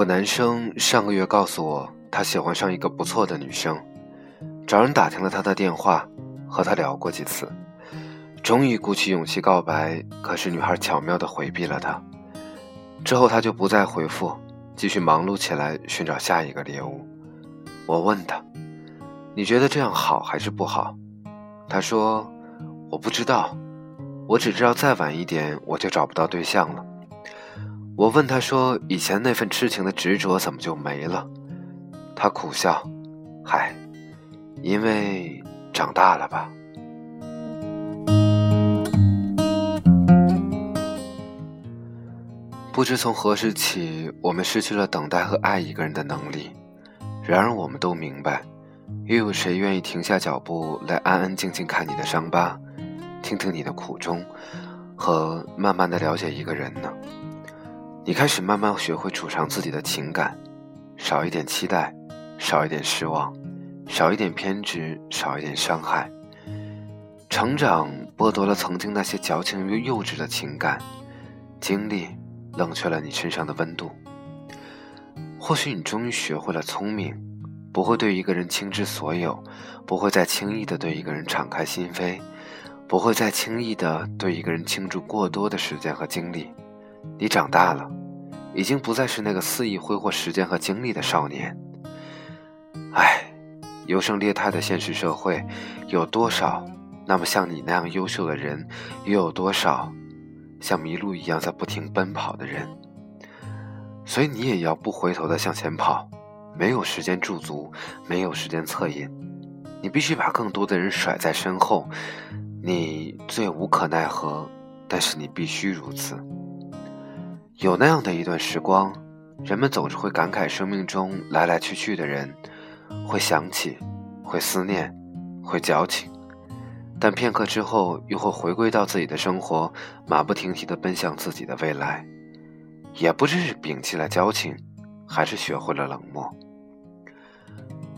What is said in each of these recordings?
个男生上个月告诉我，他喜欢上一个不错的女生，找人打听了他的电话，和他聊过几次，终于鼓起勇气告白，可是女孩巧妙地回避了他。之后他就不再回复，继续忙碌起来寻找下一个猎物。我问他：“你觉得这样好还是不好？”他说：“我不知道，我只知道再晚一点我就找不到对象了。”我问他说：“以前那份痴情的执着怎么就没了？”他苦笑：“嗨，因为长大了吧。”不知从何时起，我们失去了等待和爱一个人的能力。然而，我们都明白，又有谁愿意停下脚步来安安静静看你的伤疤，听听你的苦衷，和慢慢的了解一个人呢？你开始慢慢学会储藏自己的情感，少一点期待，少一点失望，少一点偏执，少一点伤害。成长剥夺了曾经那些矫情又幼稚的情感，经历冷却了你身上的温度。或许你终于学会了聪明，不会对一个人倾之所有，不会再轻易的对一个人敞开心扉，不会再轻易的对一个人倾注过多的时间和精力。你长大了，已经不再是那个肆意挥霍时间和精力的少年。唉，优胜劣汰的现实社会，有多少那么像你那样优秀的人，又有多少像麋鹿一样在不停奔跑的人？所以你也要不回头的向前跑，没有时间驻足，没有时间恻隐，你必须把更多的人甩在身后。你最无可奈何，但是你必须如此。有那样的一段时光，人们总是会感慨生命中来来去去的人，会想起，会思念，会矫情，但片刻之后又会回归到自己的生活，马不停蹄地奔向自己的未来。也不知是摒弃了交情，还是学会了冷漠。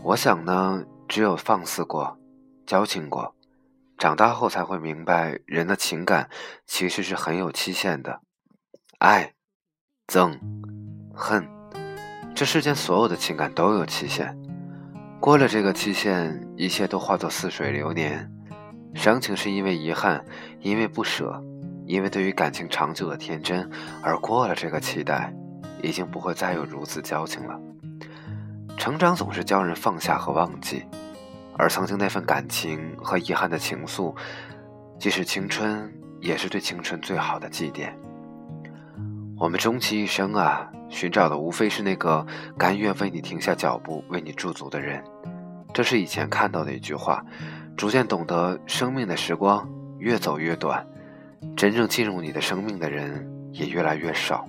我想呢，只有放肆过，交情过，长大后才会明白，人的情感其实是很有期限的，爱。憎、恨，这世间所有的情感都有期限。过了这个期限，一切都化作似水流年。伤情是因为遗憾，因为不舍，因为对于感情长久的天真。而过了这个期待，已经不会再有如此交情了。成长总是教人放下和忘记，而曾经那份感情和遗憾的情愫，既是青春，也是对青春最好的祭奠。我们终其一生啊，寻找的无非是那个甘愿为你停下脚步、为你驻足的人。这是以前看到的一句话，逐渐懂得生命的时光越走越短，真正进入你的生命的人也越来越少。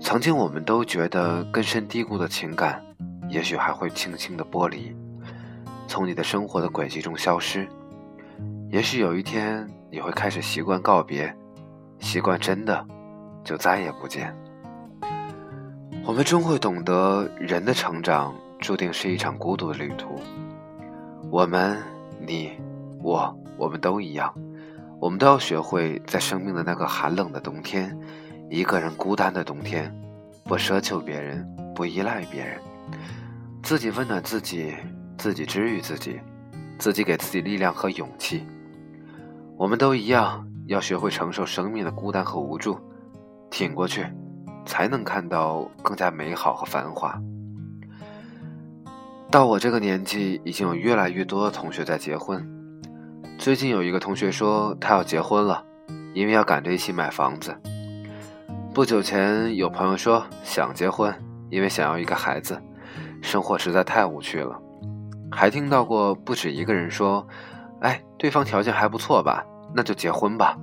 曾经我们都觉得根深蒂固的情感，也许还会轻轻的剥离，从你的生活的轨迹中消失。也许有一天你会开始习惯告别，习惯真的。就再也不见。我们终会懂得，人的成长注定是一场孤独的旅途。我们，你，我，我们都一样，我们都要学会在生命的那个寒冷的冬天，一个人孤单的冬天，不奢求别人，不依赖别人，自己温暖自己，自己治愈自己，自己给自己力量和勇气。我们都一样，要学会承受生命的孤单和无助。挺过去，才能看到更加美好和繁华。到我这个年纪，已经有越来越多的同学在结婚。最近有一个同学说他要结婚了，因为要赶着一起买房子。不久前有朋友说想结婚，因为想要一个孩子，生活实在太无趣了。还听到过不止一个人说：“哎，对方条件还不错吧？那就结婚吧。”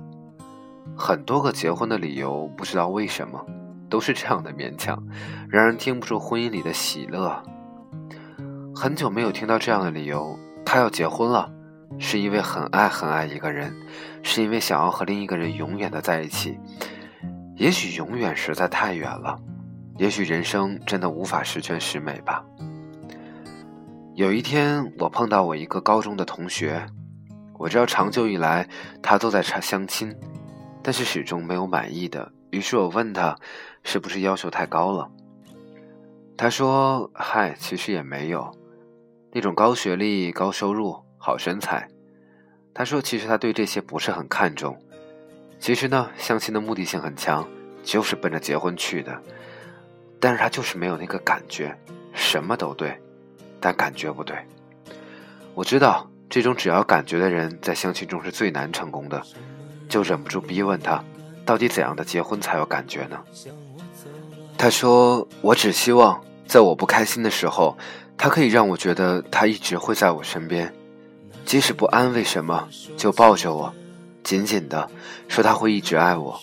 很多个结婚的理由，不知道为什么，都是这样的勉强，让人听不出婚姻里的喜乐。很久没有听到这样的理由，他要结婚了，是因为很爱很爱一个人，是因为想要和另一个人永远的在一起。也许永远实在太远了，也许人生真的无法十全十美吧。有一天，我碰到我一个高中的同学，我知道长久以来他都在查相亲。但是始终没有满意的，于是我问他，是不是要求太高了？他说：“嗨，其实也没有，那种高学历、高收入、好身材。”他说：“其实他对这些不是很看重。其实呢，相亲的目的性很强，就是奔着结婚去的。但是他就是没有那个感觉，什么都对，但感觉不对。我知道这种只要感觉的人，在相亲中是最难成功的，就忍不住逼问他，到底怎样的结婚才有感觉呢？”他说：“我只希望在我不开心的时候，他可以让我觉得他一直会在我身边。”即使不安慰什么，就抱着我，紧紧的说他会一直爱我。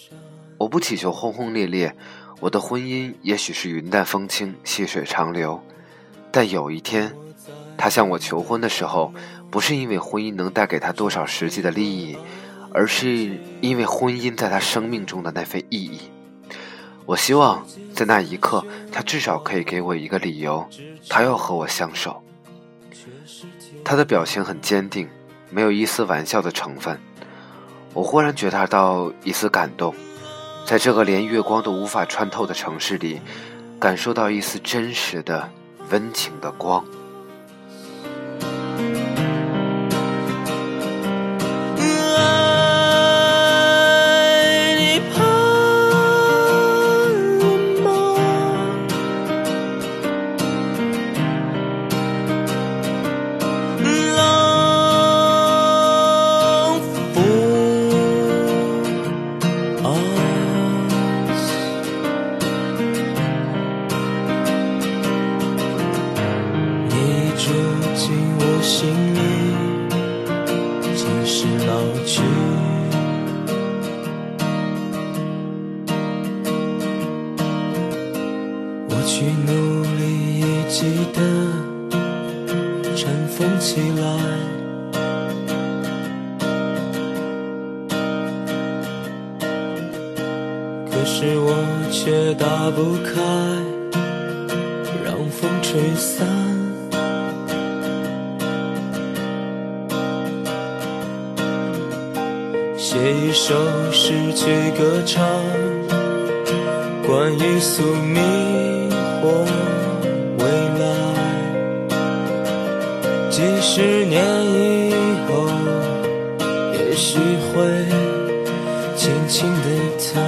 我不祈求轰轰烈烈，我的婚姻也许是云淡风轻、细水长流。但有一天，他向我求婚的时候，不是因为婚姻能带给他多少实际的利益，而是因为婚姻在他生命中的那份意义。我希望在那一刻，他至少可以给我一个理由，他要和我相守。他的表情很坚定，没有一丝玩笑的成分。我忽然觉察到一丝感动，在这个连月光都无法穿透的城市里，感受到一丝真实的、温情的光。进我心里，即使老去，我去努力，已记得。尘封起来。可是我却打不开，让风吹散。写一首诗句歌唱，关于宿命。或未来，几十年以后，也许会轻轻地唱。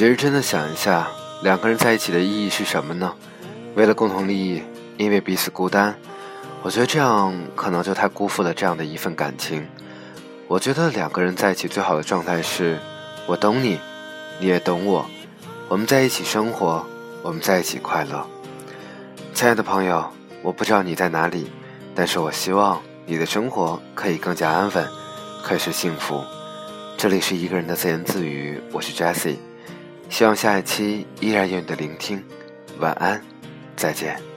其实真的想一下，两个人在一起的意义是什么呢？为了共同利益，因为彼此孤单。我觉得这样可能就太辜负了这样的一份感情。我觉得两个人在一起最好的状态是：我懂你，你也懂我，我们在一起生活，我们在一起快乐。亲爱的朋友，我不知道你在哪里，但是我希望你的生活可以更加安稳，可以是幸福。这里是一个人的自言自语，我是 Jessie。希望下一期依然有你的聆听，晚安，再见。